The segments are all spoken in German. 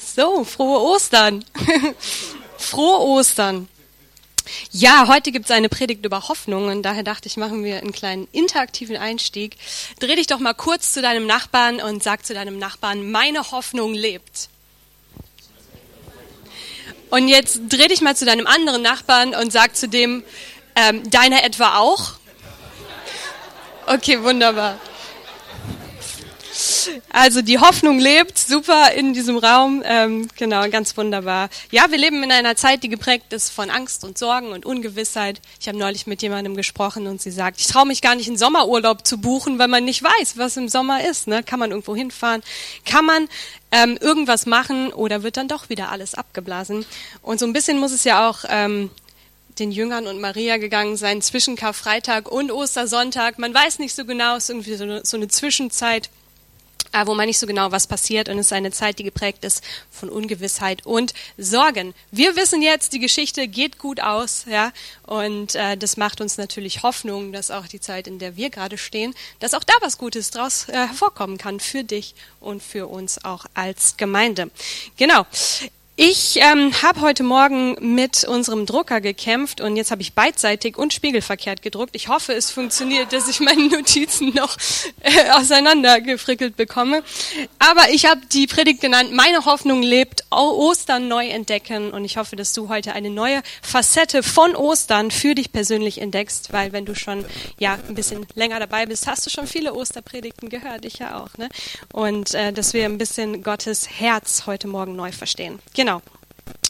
So, frohe Ostern. frohe Ostern. Ja, heute gibt es eine Predigt über Hoffnung und daher dachte ich, machen wir einen kleinen interaktiven Einstieg. Dreh dich doch mal kurz zu deinem Nachbarn und sag zu deinem Nachbarn, meine Hoffnung lebt. Und jetzt dreh dich mal zu deinem anderen Nachbarn und sag zu dem, ähm, deiner etwa auch? Okay, wunderbar. Also die Hoffnung lebt super in diesem Raum, ähm, genau, ganz wunderbar. Ja, wir leben in einer Zeit, die geprägt ist von Angst und Sorgen und Ungewissheit. Ich habe neulich mit jemandem gesprochen und sie sagt, ich traue mich gar nicht, einen Sommerurlaub zu buchen, weil man nicht weiß, was im Sommer ist. Ne? Kann man irgendwo hinfahren? Kann man ähm, irgendwas machen oder wird dann doch wieder alles abgeblasen? Und so ein bisschen muss es ja auch ähm, den Jüngern und Maria gegangen sein zwischen Karfreitag und Ostersonntag. Man weiß nicht so genau, es ist irgendwie so eine, so eine Zwischenzeit. Äh, wo man nicht so genau was passiert und es ist eine Zeit, die geprägt ist von Ungewissheit und Sorgen. Wir wissen jetzt, die Geschichte geht gut aus, ja, und äh, das macht uns natürlich Hoffnung, dass auch die Zeit, in der wir gerade stehen, dass auch da was Gutes draus äh, hervorkommen kann für dich und für uns auch als Gemeinde. Genau. Ich ähm, habe heute Morgen mit unserem Drucker gekämpft und jetzt habe ich beidseitig und spiegelverkehrt gedruckt. Ich hoffe, es funktioniert, dass ich meine Notizen noch äh, auseinandergefrickelt bekomme. Aber ich habe die Predigt genannt, meine Hoffnung lebt, Ostern neu entdecken. Und ich hoffe, dass du heute eine neue Facette von Ostern für dich persönlich entdeckst, weil wenn du schon ja ein bisschen länger dabei bist, hast du schon viele Osterpredigten gehört, ich ja auch. Ne? Und äh, dass wir ein bisschen Gottes Herz heute Morgen neu verstehen. Genau. Genau.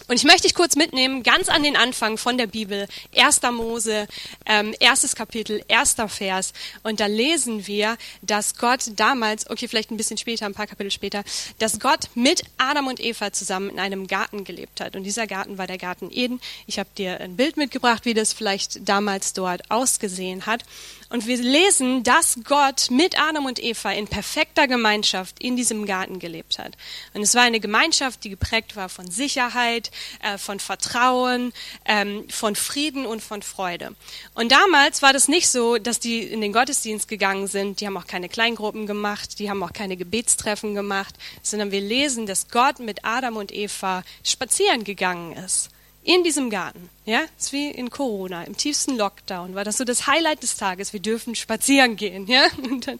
Und ich möchte dich kurz mitnehmen, ganz an den Anfang von der Bibel, 1. Mose, ähm, erstes Kapitel, erster Vers. Und da lesen wir, dass Gott damals, okay, vielleicht ein bisschen später, ein paar Kapitel später, dass Gott mit Adam und Eva zusammen in einem Garten gelebt hat. Und dieser Garten war der Garten Eden. Ich habe dir ein Bild mitgebracht, wie das vielleicht damals dort ausgesehen hat. Und wir lesen, dass Gott mit Adam und Eva in perfekter Gemeinschaft in diesem Garten gelebt hat. Und es war eine Gemeinschaft, die geprägt war von Sicherheit, äh, von Vertrauen, ähm, von Frieden und von Freude. Und damals war das nicht so, dass die in den Gottesdienst gegangen sind. Die haben auch keine Kleingruppen gemacht, die haben auch keine Gebetstreffen gemacht, sondern wir lesen, dass Gott mit Adam und Eva spazieren gegangen ist in diesem Garten. Ja, ist wie in Corona, im tiefsten Lockdown, war das so das Highlight des Tages. Wir dürfen spazieren gehen. Ja, dann,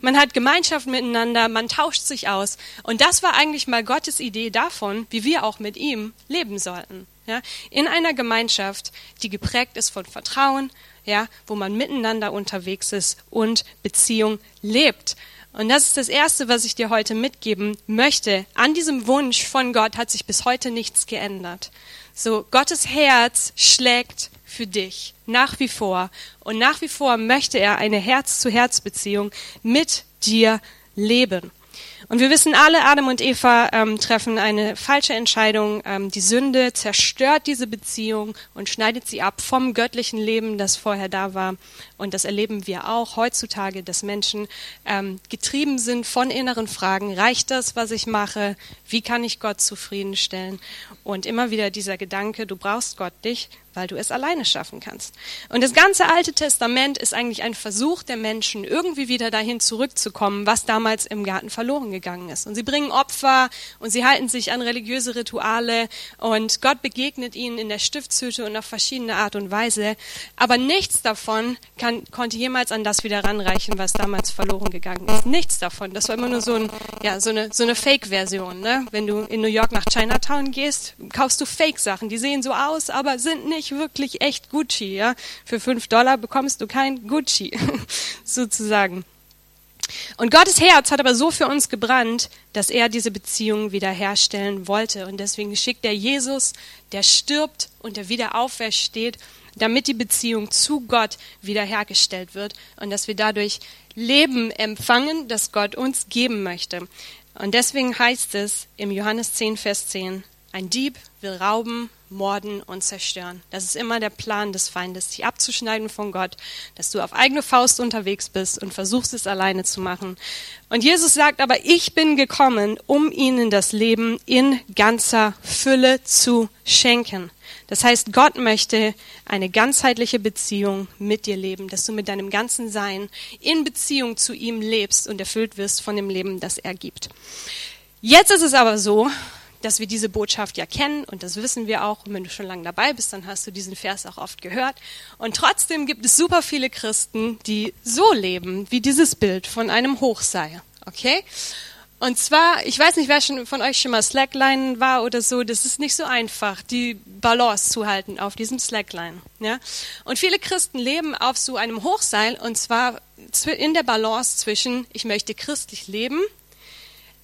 man hat Gemeinschaft miteinander, man tauscht sich aus. Und das war eigentlich mal Gottes Idee davon, wie wir auch mit ihm leben sollten. Ja, in einer Gemeinschaft, die geprägt ist von Vertrauen, ja, wo man miteinander unterwegs ist und Beziehung lebt. Und das ist das Erste, was ich dir heute mitgeben möchte. An diesem Wunsch von Gott hat sich bis heute nichts geändert. So, Gottes Herz schlägt für dich nach wie vor. Und nach wie vor möchte er eine Herz-zu-Herz-Beziehung mit dir leben. Und wir wissen alle, Adam und Eva ähm, treffen eine falsche Entscheidung. Ähm, die Sünde zerstört diese Beziehung und schneidet sie ab vom göttlichen Leben, das vorher da war. Und das erleben wir auch heutzutage, dass Menschen ähm, getrieben sind von inneren Fragen. Reicht das, was ich mache? Wie kann ich Gott zufriedenstellen? Und immer wieder dieser Gedanke, du brauchst Gott nicht, weil du es alleine schaffen kannst. Und das ganze Alte Testament ist eigentlich ein Versuch der Menschen, irgendwie wieder dahin zurückzukommen, was damals im Garten verloren gegangen ist. Und sie bringen Opfer und sie halten sich an religiöse Rituale und Gott begegnet ihnen in der Stiftshütte und auf verschiedene Art und Weise. Aber nichts davon kann, konnte jemals an das wieder ranreichen, was damals verloren gegangen ist. Nichts davon. Das war immer nur so, ein, ja, so eine, so eine Fake-Version. Ne? Wenn du in New York nach Chinatown gehst, kaufst du Fake-Sachen. Die sehen so aus, aber sind nicht nicht wirklich echt Gucci. Ja? Für fünf Dollar bekommst du kein Gucci, sozusagen. Und Gottes Herz hat aber so für uns gebrannt, dass er diese Beziehung wiederherstellen wollte. Und deswegen schickt er Jesus, der stirbt und der wieder aufersteht, damit die Beziehung zu Gott wiederhergestellt wird und dass wir dadurch Leben empfangen, das Gott uns geben möchte. Und deswegen heißt es im Johannes 10, Vers 10, ein Dieb will rauben, morden und zerstören. Das ist immer der Plan des Feindes, dich abzuschneiden von Gott, dass du auf eigene Faust unterwegs bist und versuchst es alleine zu machen. Und Jesus sagt aber, ich bin gekommen, um ihnen das Leben in ganzer Fülle zu schenken. Das heißt, Gott möchte eine ganzheitliche Beziehung mit dir leben, dass du mit deinem ganzen Sein in Beziehung zu ihm lebst und erfüllt wirst von dem Leben, das er gibt. Jetzt ist es aber so, dass wir diese Botschaft ja kennen und das wissen wir auch. Und wenn du schon lange dabei bist, dann hast du diesen Vers auch oft gehört. Und trotzdem gibt es super viele Christen, die so leben, wie dieses Bild von einem Hochseil. Okay? Und zwar, ich weiß nicht, wer schon von euch schon mal Slackline war oder so, das ist nicht so einfach, die Balance zu halten auf diesem Slackline. Ja? Und viele Christen leben auf so einem Hochseil und zwar in der Balance zwischen, ich möchte christlich leben,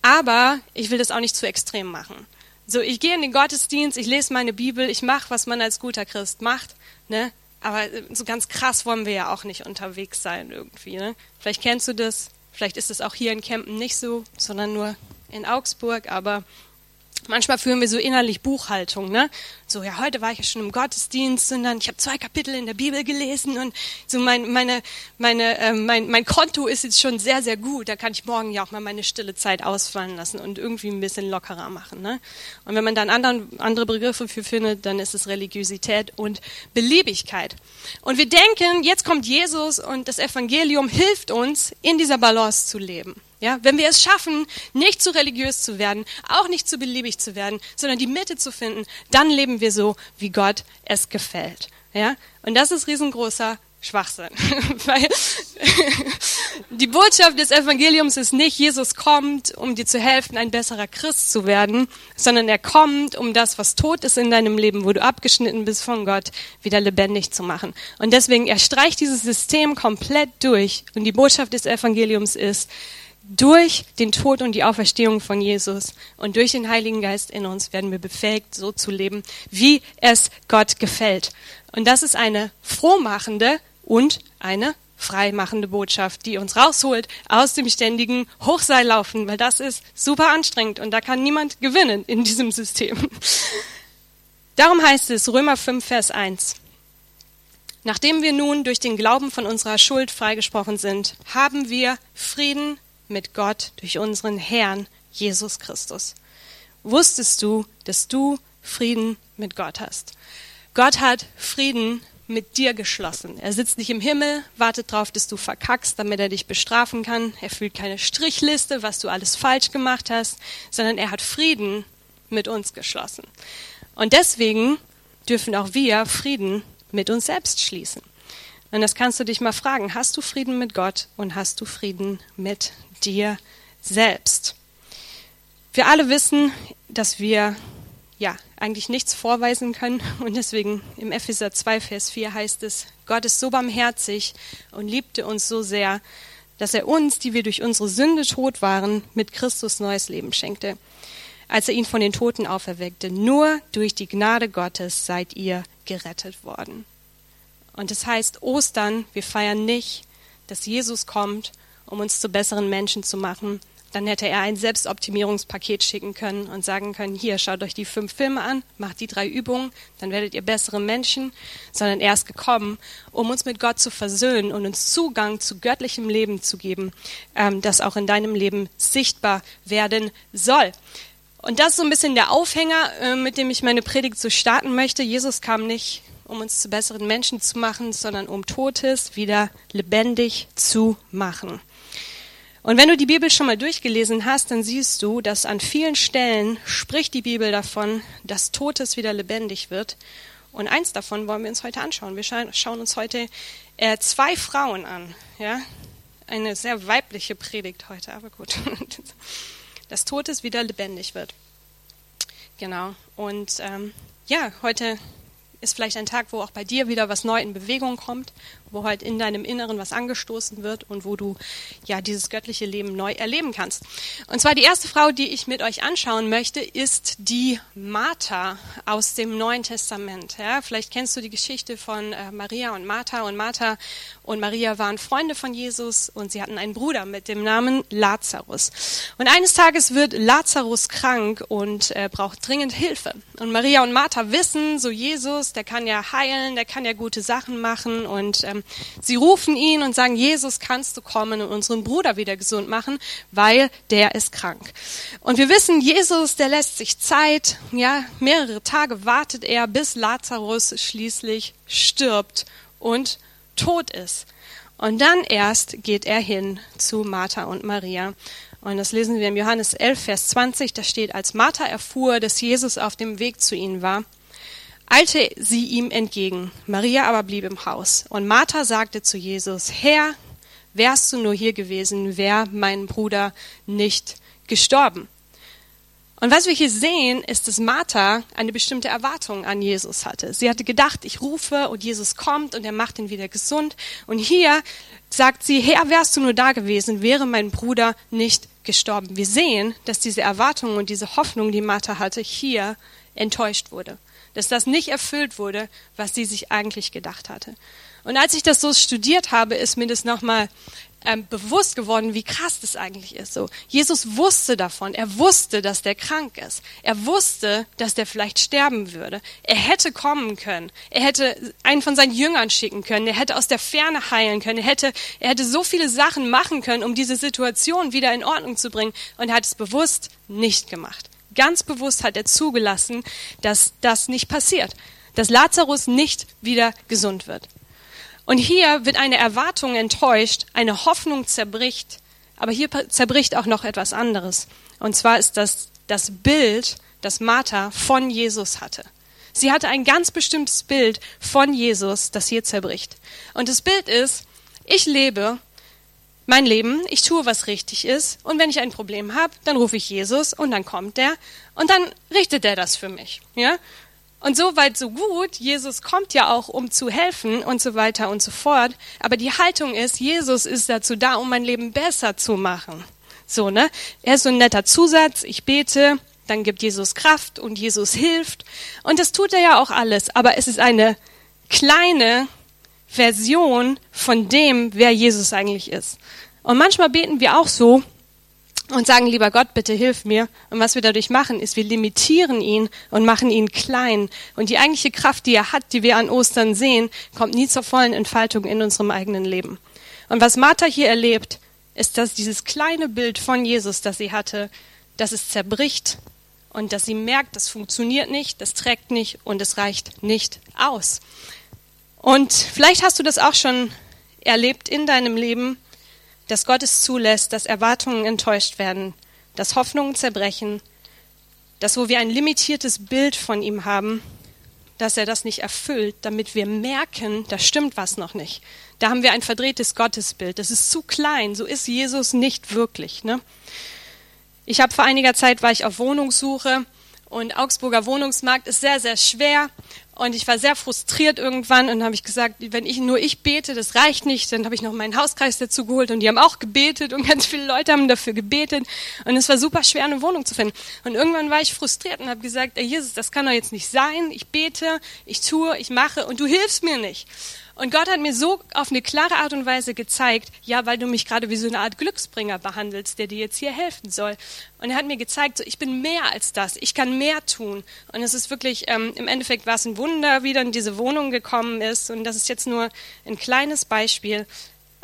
aber ich will das auch nicht zu extrem machen. So, ich gehe in den Gottesdienst, ich lese meine Bibel, ich mache, was man als guter Christ macht, ne? aber so ganz krass wollen wir ja auch nicht unterwegs sein irgendwie. Ne? Vielleicht kennst du das, Vielleicht ist es auch hier in Kempen nicht so, sondern nur in Augsburg, aber Manchmal führen wir so innerlich Buchhaltung, ne? So, ja, heute war ich ja schon im Gottesdienst und dann, ich habe zwei Kapitel in der Bibel gelesen und so mein, meine, meine, äh, mein, mein Konto ist jetzt schon sehr, sehr gut. Da kann ich morgen ja auch mal meine stille Zeit ausfallen lassen und irgendwie ein bisschen lockerer machen, ne? Und wenn man dann anderen, andere Begriffe für findet, dann ist es Religiosität und Beliebigkeit. Und wir denken, jetzt kommt Jesus und das Evangelium hilft uns, in dieser Balance zu leben. Ja, wenn wir es schaffen, nicht zu religiös zu werden, auch nicht zu beliebig zu werden, sondern die Mitte zu finden, dann leben wir so, wie Gott es gefällt. Ja, und das ist riesengroßer Schwachsinn. Weil die Botschaft des Evangeliums ist nicht, Jesus kommt, um dir zu helfen, ein besserer Christ zu werden, sondern er kommt, um das, was tot ist in deinem Leben, wo du abgeschnitten bist von Gott, wieder lebendig zu machen. Und deswegen, er streicht dieses System komplett durch. Und die Botschaft des Evangeliums ist, durch den Tod und die Auferstehung von Jesus und durch den Heiligen Geist in uns werden wir befähigt, so zu leben, wie es Gott gefällt. Und das ist eine frohmachende und eine freimachende Botschaft, die uns rausholt aus dem ständigen Hochseillaufen, weil das ist super anstrengend und da kann niemand gewinnen in diesem System. Darum heißt es Römer 5, Vers 1. Nachdem wir nun durch den Glauben von unserer Schuld freigesprochen sind, haben wir Frieden mit Gott durch unseren Herrn Jesus Christus. Wusstest du, dass du Frieden mit Gott hast? Gott hat Frieden mit dir geschlossen. Er sitzt nicht im Himmel, wartet darauf, dass du verkackst, damit er dich bestrafen kann. Er fühlt keine Strichliste, was du alles falsch gemacht hast, sondern er hat Frieden mit uns geschlossen. Und deswegen dürfen auch wir Frieden mit uns selbst schließen. Und das kannst du dich mal fragen. Hast du Frieden mit Gott und hast du Frieden mit dir selbst? Wir alle wissen, dass wir ja eigentlich nichts vorweisen können und deswegen im Epheser 2, Vers 4 heißt es, Gott ist so barmherzig und liebte uns so sehr, dass er uns, die wir durch unsere Sünde tot waren, mit Christus neues Leben schenkte, als er ihn von den Toten auferweckte. Nur durch die Gnade Gottes seid ihr gerettet worden. Und das heißt, Ostern, wir feiern nicht, dass Jesus kommt, um uns zu besseren Menschen zu machen. Dann hätte er ein Selbstoptimierungspaket schicken können und sagen können, hier, schaut euch die fünf Filme an, macht die drei Übungen, dann werdet ihr bessere Menschen, sondern er ist gekommen, um uns mit Gott zu versöhnen und uns Zugang zu göttlichem Leben zu geben, ähm, das auch in deinem Leben sichtbar werden soll. Und das ist so ein bisschen der Aufhänger, äh, mit dem ich meine Predigt so starten möchte. Jesus kam nicht um uns zu besseren Menschen zu machen, sondern um Totes wieder lebendig zu machen. Und wenn du die Bibel schon mal durchgelesen hast, dann siehst du, dass an vielen Stellen spricht die Bibel davon, dass Totes wieder lebendig wird. Und eins davon wollen wir uns heute anschauen. Wir schauen uns heute äh, zwei Frauen an. Ja? Eine sehr weibliche Predigt heute, aber gut. Dass Totes wieder lebendig wird. Genau. Und ähm, ja, heute ist vielleicht ein Tag, wo auch bei dir wieder was neu in Bewegung kommt, wo halt in deinem Inneren was angestoßen wird und wo du ja dieses göttliche Leben neu erleben kannst. Und zwar die erste Frau, die ich mit euch anschauen möchte, ist die Martha aus dem Neuen Testament. Ja, vielleicht kennst du die Geschichte von äh, Maria und Martha und Martha und Maria waren Freunde von Jesus und sie hatten einen Bruder mit dem Namen Lazarus. Und eines Tages wird Lazarus krank und äh, braucht dringend Hilfe. Und Maria und Martha wissen, so Jesus, der kann ja heilen, der kann ja gute Sachen machen und ähm, sie rufen ihn und sagen, Jesus, kannst du kommen und unseren Bruder wieder gesund machen, weil der ist krank. Und wir wissen, Jesus, der lässt sich Zeit, ja, mehrere Tage wartet er, bis Lazarus schließlich stirbt und tot ist. Und dann erst geht er hin zu Martha und Maria Und das lesen wir im Johannes 11, Vers 20. Da steht, als Martha erfuhr, dass Jesus auf dem Weg zu ihnen war, eilte sie ihm entgegen. Maria aber blieb im Haus. Und Martha sagte zu Jesus, Herr, wärst du nur hier gewesen, wäre mein Bruder nicht gestorben. Und was wir hier sehen, ist, dass Martha eine bestimmte Erwartung an Jesus hatte. Sie hatte gedacht, ich rufe und Jesus kommt und er macht ihn wieder gesund. Und hier sagt sie, Herr, wärst du nur da gewesen, wäre mein Bruder nicht gestorben. Wir sehen, dass diese Erwartung und diese Hoffnung, die Martha hatte, hier enttäuscht wurde. Dass das nicht erfüllt wurde, was sie sich eigentlich gedacht hatte. Und als ich das so studiert habe, ist mir das nochmal ähm, bewusst geworden, wie krass das eigentlich ist. So, Jesus wusste davon. Er wusste, dass der krank ist. Er wusste, dass der vielleicht sterben würde. Er hätte kommen können. Er hätte einen von seinen Jüngern schicken können. Er hätte aus der Ferne heilen können. Er hätte, er hätte so viele Sachen machen können, um diese Situation wieder in Ordnung zu bringen. Und er hat es bewusst nicht gemacht. Ganz bewusst hat er zugelassen, dass das nicht passiert. Dass Lazarus nicht wieder gesund wird. Und hier wird eine Erwartung enttäuscht, eine Hoffnung zerbricht, aber hier zerbricht auch noch etwas anderes. Und zwar ist das das Bild, das Martha von Jesus hatte. Sie hatte ein ganz bestimmtes Bild von Jesus, das hier zerbricht. Und das Bild ist, ich lebe mein Leben, ich tue, was richtig ist, und wenn ich ein Problem habe, dann rufe ich Jesus und dann kommt er und dann richtet er das für mich. Ja? Und so weit, so gut. Jesus kommt ja auch, um zu helfen und so weiter und so fort. Aber die Haltung ist, Jesus ist dazu da, um mein Leben besser zu machen. So, ne? Er ist so ein netter Zusatz. Ich bete, dann gibt Jesus Kraft und Jesus hilft. Und das tut er ja auch alles. Aber es ist eine kleine Version von dem, wer Jesus eigentlich ist. Und manchmal beten wir auch so, und sagen, lieber Gott, bitte hilf mir. Und was wir dadurch machen, ist, wir limitieren ihn und machen ihn klein. Und die eigentliche Kraft, die er hat, die wir an Ostern sehen, kommt nie zur vollen Entfaltung in unserem eigenen Leben. Und was Martha hier erlebt, ist, dass dieses kleine Bild von Jesus, das sie hatte, dass es zerbricht und dass sie merkt, das funktioniert nicht, das trägt nicht und es reicht nicht aus. Und vielleicht hast du das auch schon erlebt in deinem Leben, dass Gott es zulässt, dass Erwartungen enttäuscht werden, dass Hoffnungen zerbrechen, dass wo wir ein limitiertes Bild von ihm haben, dass er das nicht erfüllt, damit wir merken, da stimmt was noch nicht. Da haben wir ein verdrehtes Gottesbild. Das ist zu klein. So ist Jesus nicht wirklich. Ne? Ich habe vor einiger Zeit war ich auf Wohnungssuche und Augsburger Wohnungsmarkt ist sehr, sehr schwer. Und ich war sehr frustriert irgendwann und habe ich gesagt, wenn ich nur ich bete, das reicht nicht. Dann habe ich noch meinen Hauskreis dazu geholt und die haben auch gebetet und ganz viele Leute haben dafür gebetet. Und es war super schwer, eine Wohnung zu finden. Und irgendwann war ich frustriert und habe gesagt, Jesus, das kann doch jetzt nicht sein. Ich bete, ich tue, ich mache und du hilfst mir nicht. Und Gott hat mir so auf eine klare Art und Weise gezeigt, ja, weil du mich gerade wie so eine Art Glücksbringer behandelst, der dir jetzt hier helfen soll. Und er hat mir gezeigt, so, ich bin mehr als das, ich kann mehr tun. Und es ist wirklich, ähm, im Endeffekt war es ein Wunder, wie dann diese Wohnung gekommen ist. Und das ist jetzt nur ein kleines Beispiel.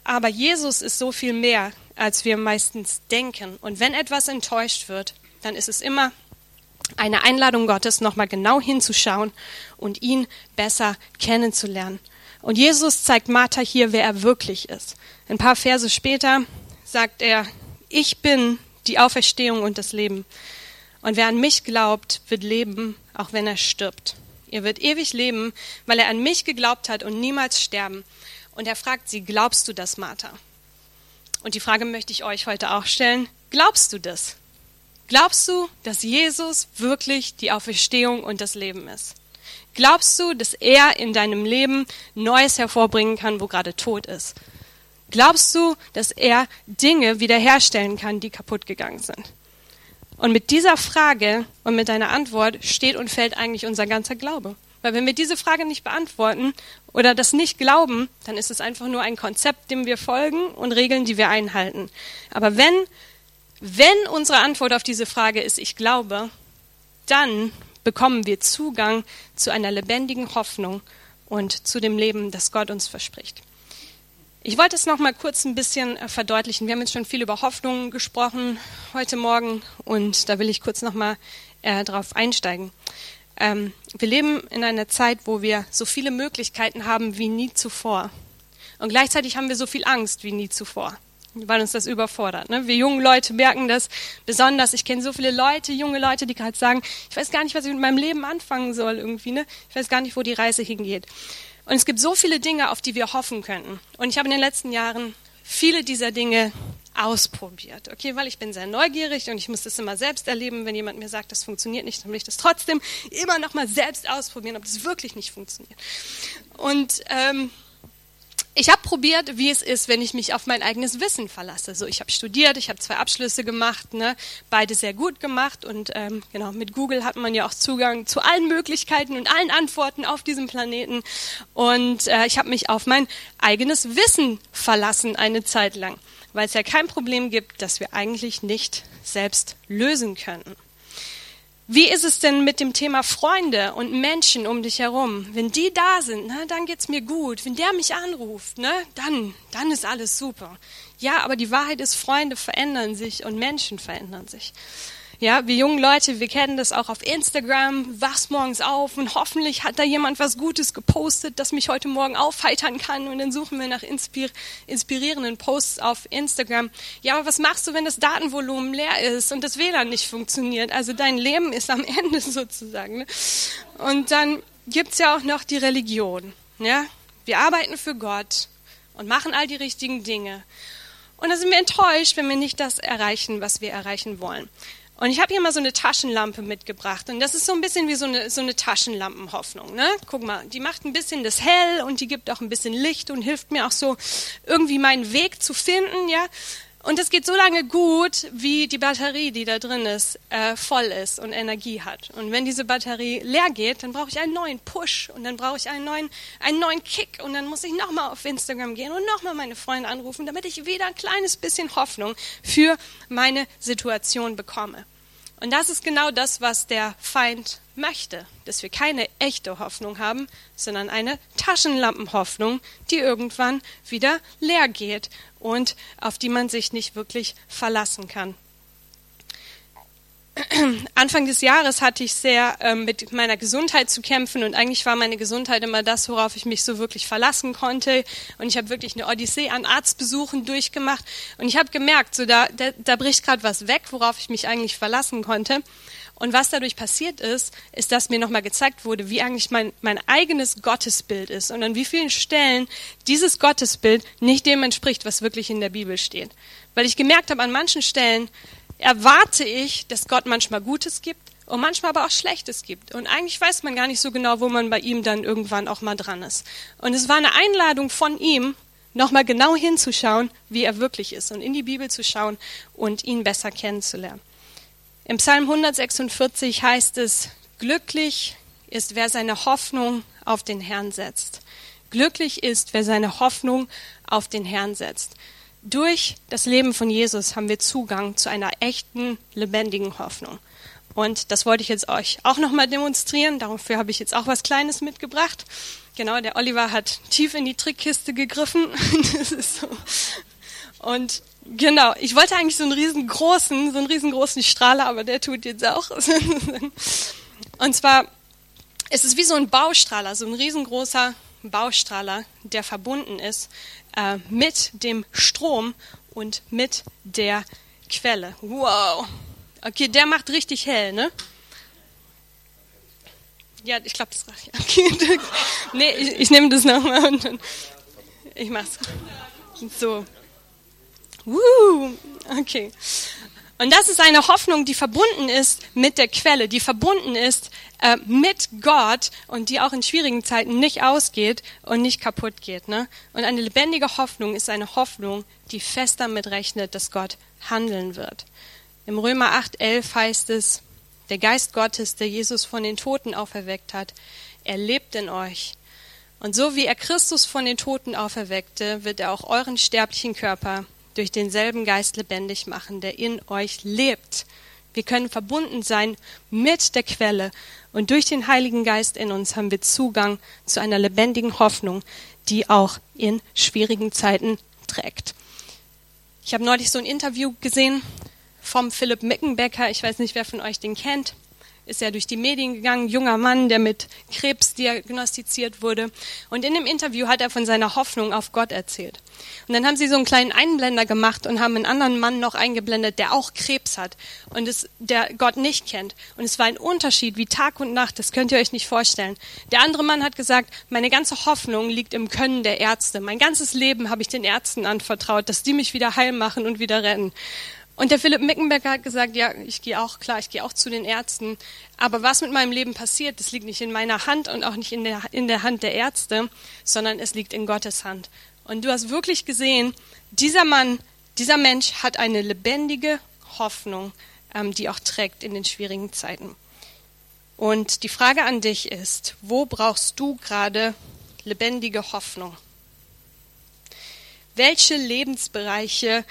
Aber Jesus ist so viel mehr, als wir meistens denken. Und wenn etwas enttäuscht wird, dann ist es immer eine Einladung Gottes, nochmal genau hinzuschauen und ihn besser kennenzulernen. Und Jesus zeigt Martha hier, wer er wirklich ist. Ein paar Verse später sagt er, ich bin die Auferstehung und das Leben. Und wer an mich glaubt, wird leben, auch wenn er stirbt. Er wird ewig leben, weil er an mich geglaubt hat und niemals sterben. Und er fragt sie, glaubst du das, Martha? Und die Frage möchte ich euch heute auch stellen. Glaubst du das? Glaubst du, dass Jesus wirklich die Auferstehung und das Leben ist? Glaubst du, dass er in deinem Leben Neues hervorbringen kann, wo gerade tot ist? Glaubst du, dass er Dinge wiederherstellen kann, die kaputt gegangen sind? Und mit dieser Frage und mit deiner Antwort steht und fällt eigentlich unser ganzer Glaube. Weil wenn wir diese Frage nicht beantworten oder das nicht glauben, dann ist es einfach nur ein Konzept, dem wir folgen und Regeln, die wir einhalten. Aber wenn, wenn unsere Antwort auf diese Frage ist, ich glaube, dann bekommen wir Zugang zu einer lebendigen Hoffnung und zu dem Leben, das Gott uns verspricht. Ich wollte es noch mal kurz ein bisschen äh, verdeutlichen. Wir haben jetzt schon viel über Hoffnung gesprochen heute Morgen und da will ich kurz noch mal äh, drauf einsteigen. Ähm, wir leben in einer Zeit, wo wir so viele Möglichkeiten haben wie nie zuvor. Und gleichzeitig haben wir so viel Angst wie nie zuvor. Weil uns das überfordert. Ne? Wir jungen Leute merken das besonders. Ich kenne so viele Leute, junge Leute, die gerade sagen, ich weiß gar nicht, was ich mit meinem Leben anfangen soll irgendwie. Ne? Ich weiß gar nicht, wo die Reise hingeht. Und es gibt so viele Dinge, auf die wir hoffen könnten. Und ich habe in den letzten Jahren viele dieser Dinge ausprobiert. Okay, weil ich bin sehr neugierig und ich muss das immer selbst erleben. Wenn jemand mir sagt, das funktioniert nicht, dann will ich das trotzdem immer noch mal selbst ausprobieren, ob das wirklich nicht funktioniert. Und ähm, ich habe probiert, wie es ist, wenn ich mich auf mein eigenes Wissen verlasse. So, ich habe studiert, ich habe zwei Abschlüsse gemacht, ne, beide sehr gut gemacht und ähm, genau mit Google hat man ja auch Zugang zu allen Möglichkeiten und allen Antworten auf diesem Planeten. Und äh, ich habe mich auf mein eigenes Wissen verlassen eine Zeit lang, weil es ja kein Problem gibt, das wir eigentlich nicht selbst lösen können. Wie ist es denn mit dem Thema Freunde und Menschen um dich herum? Wenn die da sind, ne, dann geht's mir gut. Wenn der mich anruft, ne, dann, dann ist alles super. Ja, aber die Wahrheit ist, Freunde verändern sich und Menschen verändern sich. Ja, wir jungen Leute, wir kennen das auch auf Instagram, wachst morgens auf und hoffentlich hat da jemand was Gutes gepostet, das mich heute Morgen aufheitern kann und dann suchen wir nach inspir inspirierenden Posts auf Instagram. Ja, aber was machst du, wenn das Datenvolumen leer ist und das WLAN nicht funktioniert? Also dein Leben ist am Ende sozusagen. Ne? Und dann gibt's ja auch noch die Religion. Ja, wir arbeiten für Gott und machen all die richtigen Dinge. Und da sind wir enttäuscht, wenn wir nicht das erreichen, was wir erreichen wollen. Und ich habe hier mal so eine Taschenlampe mitgebracht. Und das ist so ein bisschen wie so eine, so eine Taschenlampenhoffnung. Ne? Guck mal, die macht ein bisschen das hell und die gibt auch ein bisschen Licht und hilft mir auch so irgendwie meinen Weg zu finden. Ja? Und es geht so lange gut, wie die Batterie, die da drin ist, äh, voll ist und Energie hat. Und wenn diese Batterie leer geht, dann brauche ich einen neuen Push und dann brauche ich einen neuen, einen neuen Kick und dann muss ich nochmal auf Instagram gehen und nochmal meine Freunde anrufen, damit ich wieder ein kleines bisschen Hoffnung für meine Situation bekomme. Und das ist genau das, was der Feind möchte, dass wir keine echte Hoffnung haben, sondern eine Taschenlampenhoffnung, die irgendwann wieder leer geht und auf die man sich nicht wirklich verlassen kann. Anfang des Jahres hatte ich sehr ähm, mit meiner Gesundheit zu kämpfen und eigentlich war meine Gesundheit immer das, worauf ich mich so wirklich verlassen konnte. Und ich habe wirklich eine Odyssee an Arztbesuchen durchgemacht und ich habe gemerkt, so da, da, da bricht gerade was weg, worauf ich mich eigentlich verlassen konnte. Und was dadurch passiert ist, ist, dass mir nochmal gezeigt wurde, wie eigentlich mein, mein eigenes Gottesbild ist und an wie vielen Stellen dieses Gottesbild nicht dem entspricht, was wirklich in der Bibel steht. Weil ich gemerkt habe, an manchen Stellen erwarte ich, dass Gott manchmal Gutes gibt und manchmal aber auch Schlechtes gibt. Und eigentlich weiß man gar nicht so genau, wo man bei ihm dann irgendwann auch mal dran ist. Und es war eine Einladung von ihm, nochmal genau hinzuschauen, wie er wirklich ist und in die Bibel zu schauen und ihn besser kennenzulernen. Im Psalm 146 heißt es, glücklich ist, wer seine Hoffnung auf den Herrn setzt. Glücklich ist, wer seine Hoffnung auf den Herrn setzt. Durch das Leben von Jesus haben wir Zugang zu einer echten, lebendigen Hoffnung. Und das wollte ich jetzt euch auch nochmal demonstrieren. Dafür habe ich jetzt auch was Kleines mitgebracht. Genau, der Oliver hat tief in die Trickkiste gegriffen. das ist so. Und Genau, ich wollte eigentlich so einen riesengroßen, so einen riesengroßen Strahler, aber der tut jetzt auch. Und zwar ist es wie so ein Baustrahler, so ein riesengroßer Baustrahler, der verbunden ist äh, mit dem Strom und mit der Quelle. Wow. Okay, der macht richtig hell, ne? Ja, ich glaube, das reicht. Okay. nee, ich, ich nehme das nochmal und dann, ich mach's. So. Woo, okay. Und das ist eine Hoffnung, die verbunden ist mit der Quelle, die verbunden ist äh, mit Gott und die auch in schwierigen Zeiten nicht ausgeht und nicht kaputt geht. Ne? Und eine lebendige Hoffnung ist eine Hoffnung, die fest damit rechnet, dass Gott handeln wird. Im Römer 8,11 heißt es, der Geist Gottes, der Jesus von den Toten auferweckt hat, er lebt in euch. Und so wie er Christus von den Toten auferweckte, wird er auch euren sterblichen Körper durch denselben Geist lebendig machen, der in euch lebt. Wir können verbunden sein mit der Quelle und durch den Heiligen Geist in uns haben wir Zugang zu einer lebendigen Hoffnung, die auch in schwierigen Zeiten trägt. Ich habe neulich so ein Interview gesehen vom Philipp Mickenbecker. Ich weiß nicht, wer von euch den kennt. Ist er durch die Medien gegangen, junger Mann, der mit Krebs diagnostiziert wurde. Und in dem Interview hat er von seiner Hoffnung auf Gott erzählt. Und dann haben sie so einen kleinen Einblender gemacht und haben einen anderen Mann noch eingeblendet, der auch Krebs hat und es, der Gott nicht kennt. Und es war ein Unterschied wie Tag und Nacht, das könnt ihr euch nicht vorstellen. Der andere Mann hat gesagt, meine ganze Hoffnung liegt im Können der Ärzte. Mein ganzes Leben habe ich den Ärzten anvertraut, dass die mich wieder heil machen und wieder retten. Und der Philipp Mickenbecker hat gesagt, ja, ich gehe auch, klar, ich gehe auch zu den Ärzten. Aber was mit meinem Leben passiert, das liegt nicht in meiner Hand und auch nicht in der, in der Hand der Ärzte, sondern es liegt in Gottes Hand. Und du hast wirklich gesehen, dieser Mann, dieser Mensch hat eine lebendige Hoffnung, ähm, die auch trägt in den schwierigen Zeiten. Und die Frage an dich ist, wo brauchst du gerade lebendige Hoffnung? Welche Lebensbereiche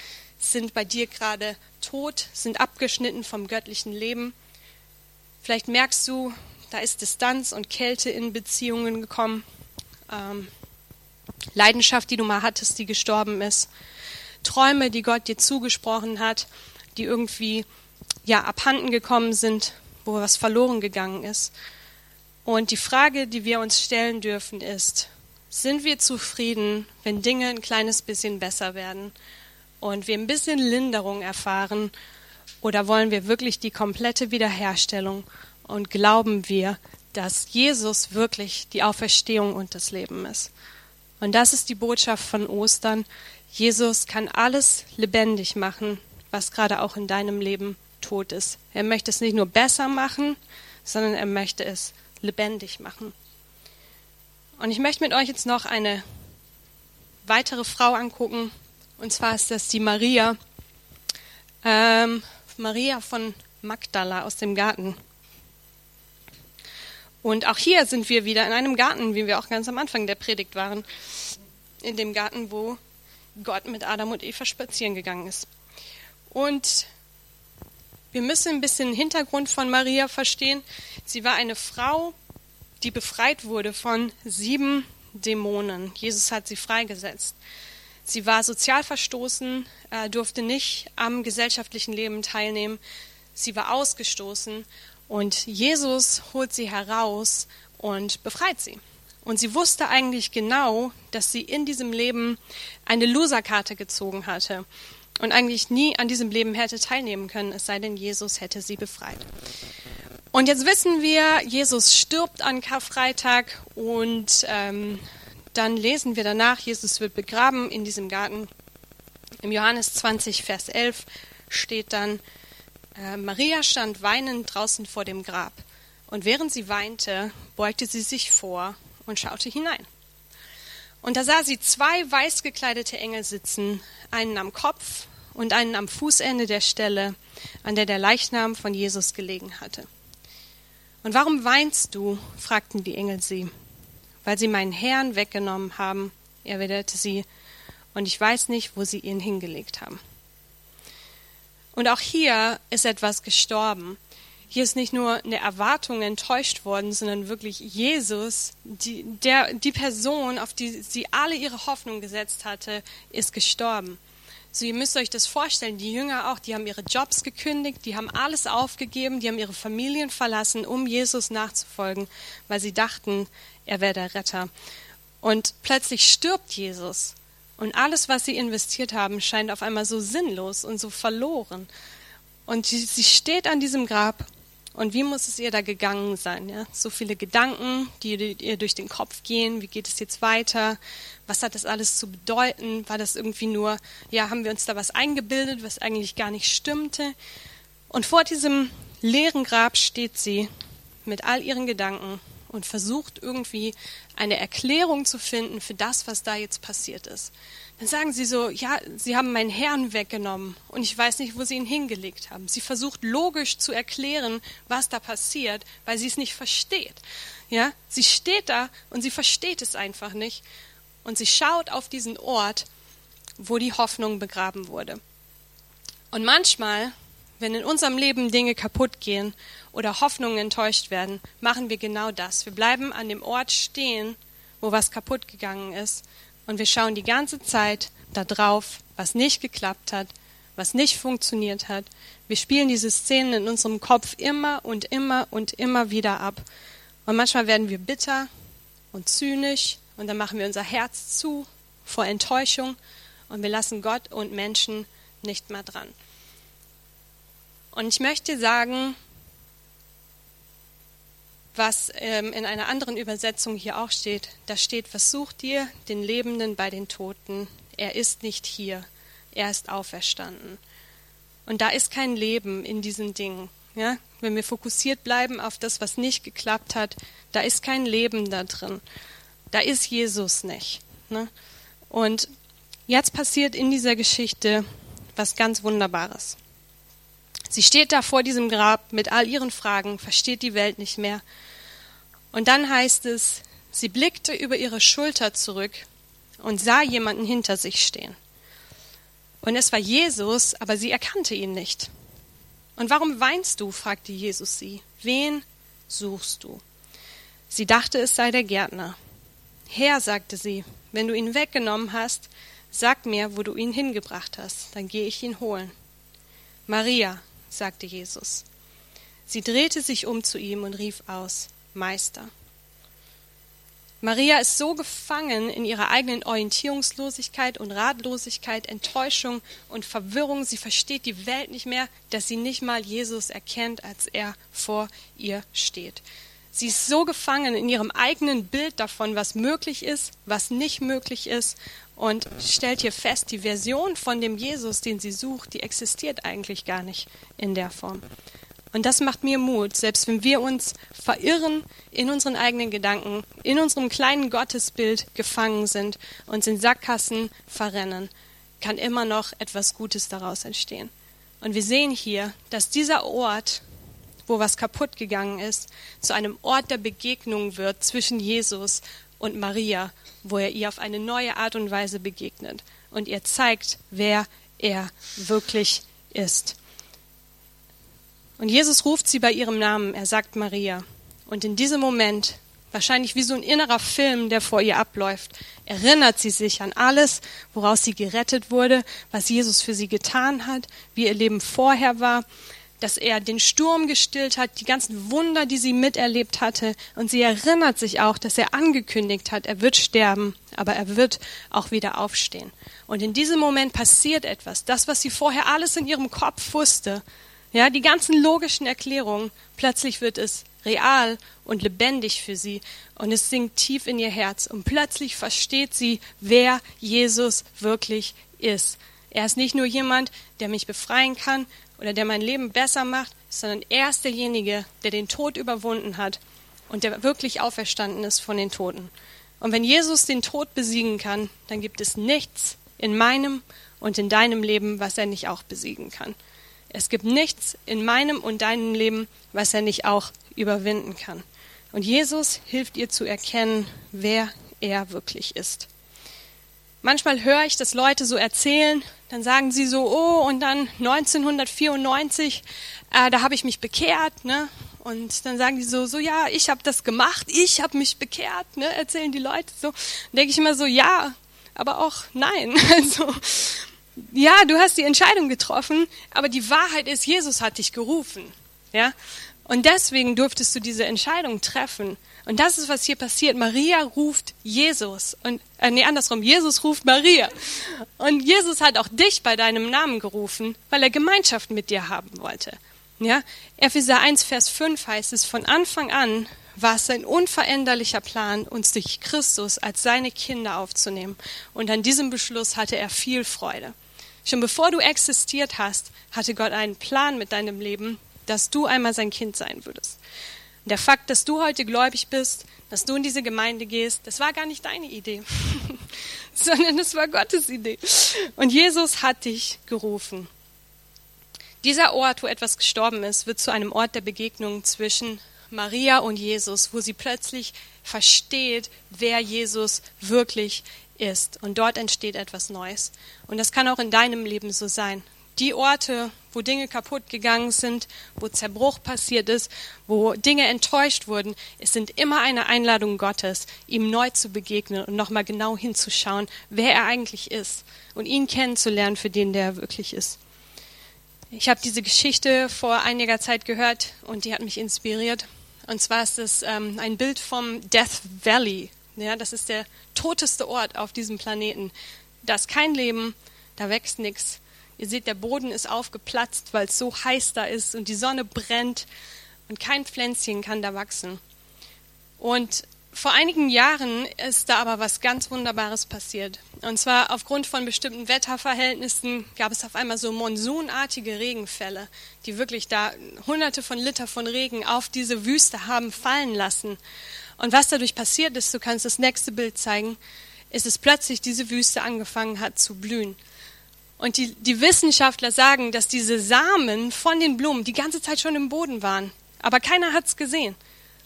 sind bei dir gerade tot, sind abgeschnitten vom göttlichen Leben. Vielleicht merkst du, da ist Distanz und Kälte in Beziehungen gekommen. Ähm, Leidenschaft, die du mal hattest, die gestorben ist. Träume, die Gott dir zugesprochen hat, die irgendwie ja abhanden gekommen sind, wo was verloren gegangen ist. Und die Frage, die wir uns stellen dürfen, ist, sind wir zufrieden, wenn Dinge ein kleines bisschen besser werden? Und wir ein bisschen Linderung erfahren? Oder wollen wir wirklich die komplette Wiederherstellung und glauben wir, dass Jesus wirklich die Auferstehung und das Leben ist? Und das ist die Botschaft von Ostern. Jesus kann alles lebendig machen, was gerade auch in deinem Leben tot ist. Er möchte es nicht nur besser machen, sondern er möchte es lebendig machen. Und ich möchte mit euch jetzt noch eine weitere Frau angucken, und zwar ist das die Maria, ähm, Maria von Magdala aus dem Garten. Und auch hier sind wir wieder in einem Garten, wie wir auch ganz am Anfang der Predigt waren. In dem Garten, wo Gott mit Adam und Eva spazieren gegangen ist. Und wir müssen ein bisschen den Hintergrund von Maria verstehen. Sie war eine Frau, die befreit wurde von sieben Dämonen. Jesus hat sie freigesetzt. Sie war sozial verstoßen, äh, durfte nicht am gesellschaftlichen Leben teilnehmen. Sie war ausgestoßen und Jesus holt sie heraus und befreit sie. Und sie wusste eigentlich genau, dass sie in diesem Leben eine Loserkarte gezogen hatte und eigentlich nie an diesem Leben hätte teilnehmen können, es sei denn, Jesus hätte sie befreit. Und jetzt wissen wir, Jesus stirbt an Karfreitag und ähm, dann lesen wir danach, Jesus wird begraben in diesem Garten. Im Johannes 20, Vers 11 steht dann, äh, Maria stand weinend draußen vor dem Grab. Und während sie weinte, beugte sie sich vor und schaute hinein. Und da sah sie zwei weiß gekleidete Engel sitzen, einen am Kopf und einen am Fußende der Stelle, an der der Leichnam von Jesus gelegen hatte. Und warum weinst du? fragten die Engel sie weil sie meinen Herrn weggenommen haben, erwiderte sie, und ich weiß nicht, wo sie ihn hingelegt haben. Und auch hier ist etwas gestorben. Hier ist nicht nur eine Erwartung enttäuscht worden, sondern wirklich Jesus, die, der, die Person, auf die sie alle ihre Hoffnung gesetzt hatte, ist gestorben. So, ihr müsst euch das vorstellen, die Jünger auch, die haben ihre Jobs gekündigt, die haben alles aufgegeben, die haben ihre Familien verlassen, um Jesus nachzufolgen, weil sie dachten, er wäre der Retter. Und plötzlich stirbt Jesus. Und alles, was sie investiert haben, scheint auf einmal so sinnlos und so verloren. Und sie, steht an diesem Grab. Und wie muss es ihr da gegangen sein? Ja? So viele Gedanken, die ihr durch den Kopf gehen. Wie geht es jetzt weiter? Was hat das alles zu bedeuten? War das irgendwie nur, ja, haben wir uns da was eingebildet, was eigentlich gar nicht stimmte? Und vor diesem leeren Grab steht sie mit all ihren Gedanken und versucht irgendwie eine Erklärung zu finden für das, was da jetzt passiert ist. Dann sagen sie so, ja, sie haben meinen Herrn weggenommen und ich weiß nicht, wo sie ihn hingelegt haben. Sie versucht logisch zu erklären, was da passiert, weil sie es nicht versteht. Ja, sie steht da und sie versteht es einfach nicht und sie schaut auf diesen Ort, wo die Hoffnung begraben wurde. Und manchmal, wenn in unserem Leben Dinge kaputt gehen oder Hoffnungen enttäuscht werden, machen wir genau das. Wir bleiben an dem Ort stehen, wo was kaputt gegangen ist, und wir schauen die ganze Zeit da drauf, was nicht geklappt hat, was nicht funktioniert hat. Wir spielen diese Szenen in unserem Kopf immer und immer und immer wieder ab. Und manchmal werden wir bitter und zynisch und dann machen wir unser Herz zu vor Enttäuschung und wir lassen Gott und Menschen nicht mehr dran. Und ich möchte sagen, was ähm, in einer anderen Übersetzung hier auch steht. Da steht, versucht ihr den Lebenden bei den Toten. Er ist nicht hier. Er ist auferstanden. Und da ist kein Leben in diesen Dingen. Ja? Wenn wir fokussiert bleiben auf das, was nicht geklappt hat, da ist kein Leben da drin. Da ist Jesus nicht. Ne? Und jetzt passiert in dieser Geschichte was ganz Wunderbares. Sie steht da vor diesem Grab mit all ihren Fragen, versteht die Welt nicht mehr. Und dann heißt es, sie blickte über ihre Schulter zurück und sah jemanden hinter sich stehen. Und es war Jesus, aber sie erkannte ihn nicht. Und warum weinst du? fragte Jesus sie. Wen suchst du? Sie dachte, es sei der Gärtner. Herr, sagte sie, wenn du ihn weggenommen hast, sag mir, wo du ihn hingebracht hast, dann gehe ich ihn holen. Maria, sagte Jesus. Sie drehte sich um zu ihm und rief aus, Meister. Maria ist so gefangen in ihrer eigenen Orientierungslosigkeit und Ratlosigkeit, Enttäuschung und Verwirrung, sie versteht die Welt nicht mehr, dass sie nicht mal Jesus erkennt, als er vor ihr steht. Sie ist so gefangen in ihrem eigenen Bild davon, was möglich ist, was nicht möglich ist und stellt hier fest, die Version von dem Jesus, den sie sucht, die existiert eigentlich gar nicht in der Form. Und das macht mir Mut, selbst wenn wir uns verirren in unseren eigenen Gedanken, in unserem kleinen Gottesbild gefangen sind, uns in Sackgassen verrennen, kann immer noch etwas Gutes daraus entstehen. Und wir sehen hier, dass dieser Ort, wo was kaputt gegangen ist, zu einem Ort der Begegnung wird zwischen Jesus und Maria, wo er ihr auf eine neue Art und Weise begegnet und ihr zeigt, wer er wirklich ist. Und Jesus ruft sie bei ihrem Namen, er sagt Maria. Und in diesem Moment, wahrscheinlich wie so ein innerer Film, der vor ihr abläuft, erinnert sie sich an alles, woraus sie gerettet wurde, was Jesus für sie getan hat, wie ihr Leben vorher war, dass er den Sturm gestillt hat, die ganzen Wunder, die sie miterlebt hatte. Und sie erinnert sich auch, dass er angekündigt hat, er wird sterben, aber er wird auch wieder aufstehen. Und in diesem Moment passiert etwas. Das, was sie vorher alles in ihrem Kopf wusste, ja, die ganzen logischen Erklärungen, plötzlich wird es real und lebendig für sie und es sinkt tief in ihr Herz und plötzlich versteht sie, wer Jesus wirklich ist. Er ist nicht nur jemand, der mich befreien kann oder der mein Leben besser macht, sondern er ist derjenige, der den Tod überwunden hat und der wirklich auferstanden ist von den Toten. Und wenn Jesus den Tod besiegen kann, dann gibt es nichts in meinem und in deinem Leben, was er nicht auch besiegen kann. Es gibt nichts in meinem und deinem Leben, was er nicht auch überwinden kann. Und Jesus hilft ihr zu erkennen, wer er wirklich ist. Manchmal höre ich, dass Leute so erzählen, dann sagen sie so, oh, und dann 1994, äh, da habe ich mich bekehrt, ne? Und dann sagen die so, so ja, ich habe das gemacht, ich habe mich bekehrt, ne? Erzählen die Leute so. Denke ich immer so, ja, aber auch nein. Also ja, du hast die Entscheidung getroffen, aber die Wahrheit ist, Jesus hat dich gerufen. Ja? Und deswegen durftest du diese Entscheidung treffen. Und das ist, was hier passiert. Maria ruft Jesus. Und, äh, nee, andersrum. Jesus ruft Maria. Und Jesus hat auch dich bei deinem Namen gerufen, weil er Gemeinschaft mit dir haben wollte. Ja? Epheser 1, Vers 5 heißt es, von Anfang an war es sein unveränderlicher Plan, uns durch Christus als seine Kinder aufzunehmen. Und an diesem Beschluss hatte er viel Freude. Schon bevor du existiert hast, hatte Gott einen Plan mit deinem Leben, dass du einmal sein Kind sein würdest. Der Fakt, dass du heute gläubig bist, dass du in diese Gemeinde gehst, das war gar nicht deine Idee, sondern es war Gottes Idee. Und Jesus hat dich gerufen. Dieser Ort, wo etwas gestorben ist, wird zu einem Ort der Begegnung zwischen Maria und Jesus, wo sie plötzlich versteht, wer Jesus wirklich ist. Und dort entsteht etwas Neues. Und das kann auch in deinem Leben so sein. Die Orte, wo Dinge kaputt gegangen sind, wo Zerbruch passiert ist, wo Dinge enttäuscht wurden, es sind immer eine Einladung Gottes, ihm neu zu begegnen und nochmal genau hinzuschauen, wer er eigentlich ist und ihn kennenzulernen für den, der er wirklich ist. Ich habe diese Geschichte vor einiger Zeit gehört und die hat mich inspiriert. Und zwar ist es ähm, ein Bild vom Death Valley. Ja, das ist der toteste Ort auf diesem Planeten. Da ist kein Leben, da wächst nichts. Ihr seht, der Boden ist aufgeplatzt, weil es so heiß da ist und die Sonne brennt und kein Pflänzchen kann da wachsen. Und vor einigen Jahren ist da aber was ganz Wunderbares passiert. Und zwar aufgrund von bestimmten Wetterverhältnissen gab es auf einmal so monsunartige Regenfälle, die wirklich da hunderte von Liter von Regen auf diese Wüste haben fallen lassen. Und was dadurch passiert ist, du kannst das nächste Bild zeigen, ist es plötzlich diese Wüste angefangen hat zu blühen. Und die, die Wissenschaftler sagen, dass diese Samen von den Blumen die ganze Zeit schon im Boden waren. Aber keiner hat es gesehen.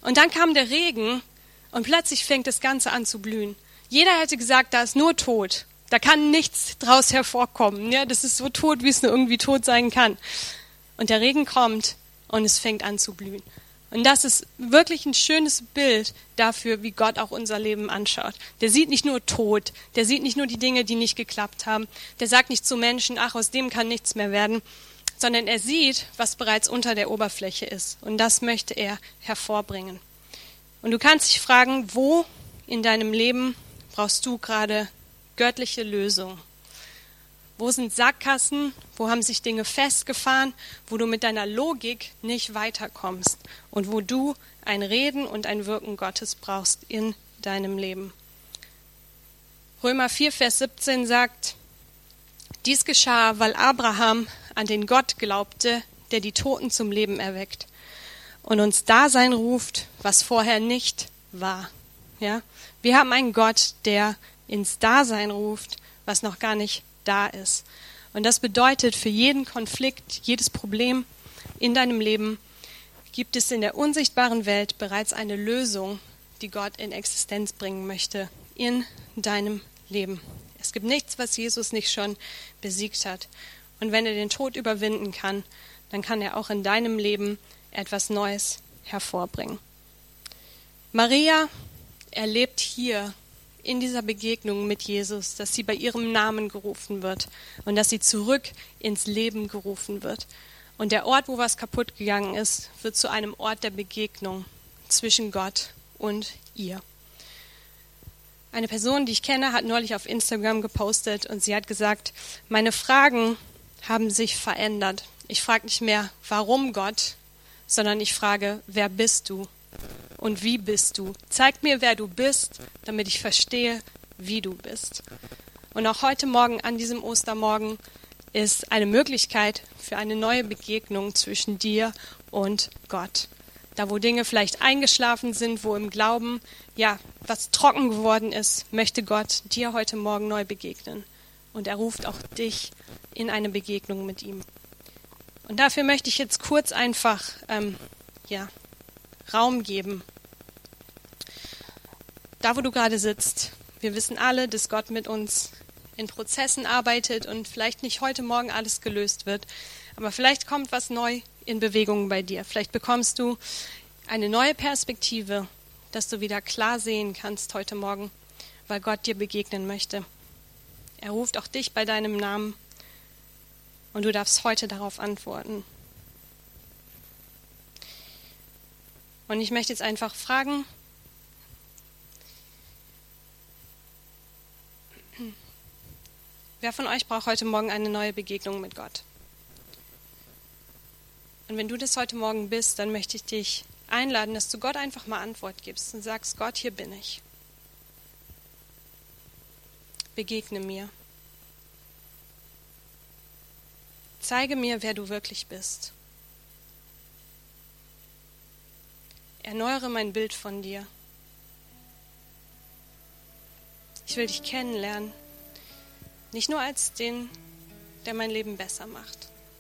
Und dann kam der Regen und plötzlich fängt das Ganze an zu blühen. Jeder hätte gesagt, da ist nur Tod. Da kann nichts draus hervorkommen. Ja, das ist so tot, wie es nur irgendwie tot sein kann. Und der Regen kommt und es fängt an zu blühen. Und das ist wirklich ein schönes Bild dafür, wie Gott auch unser Leben anschaut. Der sieht nicht nur Tod, der sieht nicht nur die Dinge, die nicht geklappt haben, der sagt nicht zu Menschen, ach, aus dem kann nichts mehr werden, sondern er sieht, was bereits unter der Oberfläche ist. Und das möchte er hervorbringen. Und du kannst dich fragen, wo in deinem Leben brauchst du gerade göttliche Lösung? Wo sind Sackgassen? Wo haben sich Dinge festgefahren, wo du mit deiner Logik nicht weiterkommst und wo du ein Reden und ein Wirken Gottes brauchst in deinem Leben? Römer 4, Vers 17 sagt, dies geschah, weil Abraham an den Gott glaubte, der die Toten zum Leben erweckt und uns Dasein ruft, was vorher nicht war. Ja? Wir haben einen Gott, der ins Dasein ruft, was noch gar nicht da ist. Und das bedeutet, für jeden Konflikt, jedes Problem in deinem Leben gibt es in der unsichtbaren Welt bereits eine Lösung, die Gott in Existenz bringen möchte in deinem Leben. Es gibt nichts, was Jesus nicht schon besiegt hat. Und wenn er den Tod überwinden kann, dann kann er auch in deinem Leben etwas Neues hervorbringen. Maria erlebt hier in dieser Begegnung mit Jesus, dass sie bei ihrem Namen gerufen wird und dass sie zurück ins Leben gerufen wird. Und der Ort, wo was kaputt gegangen ist, wird zu einem Ort der Begegnung zwischen Gott und ihr. Eine Person, die ich kenne, hat neulich auf Instagram gepostet und sie hat gesagt, meine Fragen haben sich verändert. Ich frage nicht mehr, warum Gott, sondern ich frage, wer bist du und wie bist du? Zeig mir, wer du bist, damit ich verstehe, wie du bist. Und auch heute Morgen, an diesem Ostermorgen, ist eine Möglichkeit für eine neue Begegnung zwischen dir und Gott. Da, wo Dinge vielleicht eingeschlafen sind, wo im Glauben, ja, was trocken geworden ist, möchte Gott dir heute Morgen neu begegnen. Und er ruft auch dich in eine Begegnung mit ihm. Und dafür möchte ich jetzt kurz einfach ähm, ja, Raum geben. Da, wo du gerade sitzt, wir wissen alle, dass Gott mit uns in Prozessen arbeitet und vielleicht nicht heute Morgen alles gelöst wird, aber vielleicht kommt was neu in Bewegung bei dir. Vielleicht bekommst du eine neue Perspektive, dass du wieder klar sehen kannst heute Morgen, weil Gott dir begegnen möchte. Er ruft auch dich bei deinem Namen und du darfst heute darauf antworten. Und ich möchte jetzt einfach fragen, wer von euch braucht heute Morgen eine neue Begegnung mit Gott? Und wenn du das heute Morgen bist, dann möchte ich dich einladen, dass du Gott einfach mal Antwort gibst und sagst, Gott, hier bin ich. Begegne mir. Zeige mir, wer du wirklich bist. Erneuere mein Bild von dir. Ich will dich kennenlernen. Nicht nur als den, der mein Leben besser macht.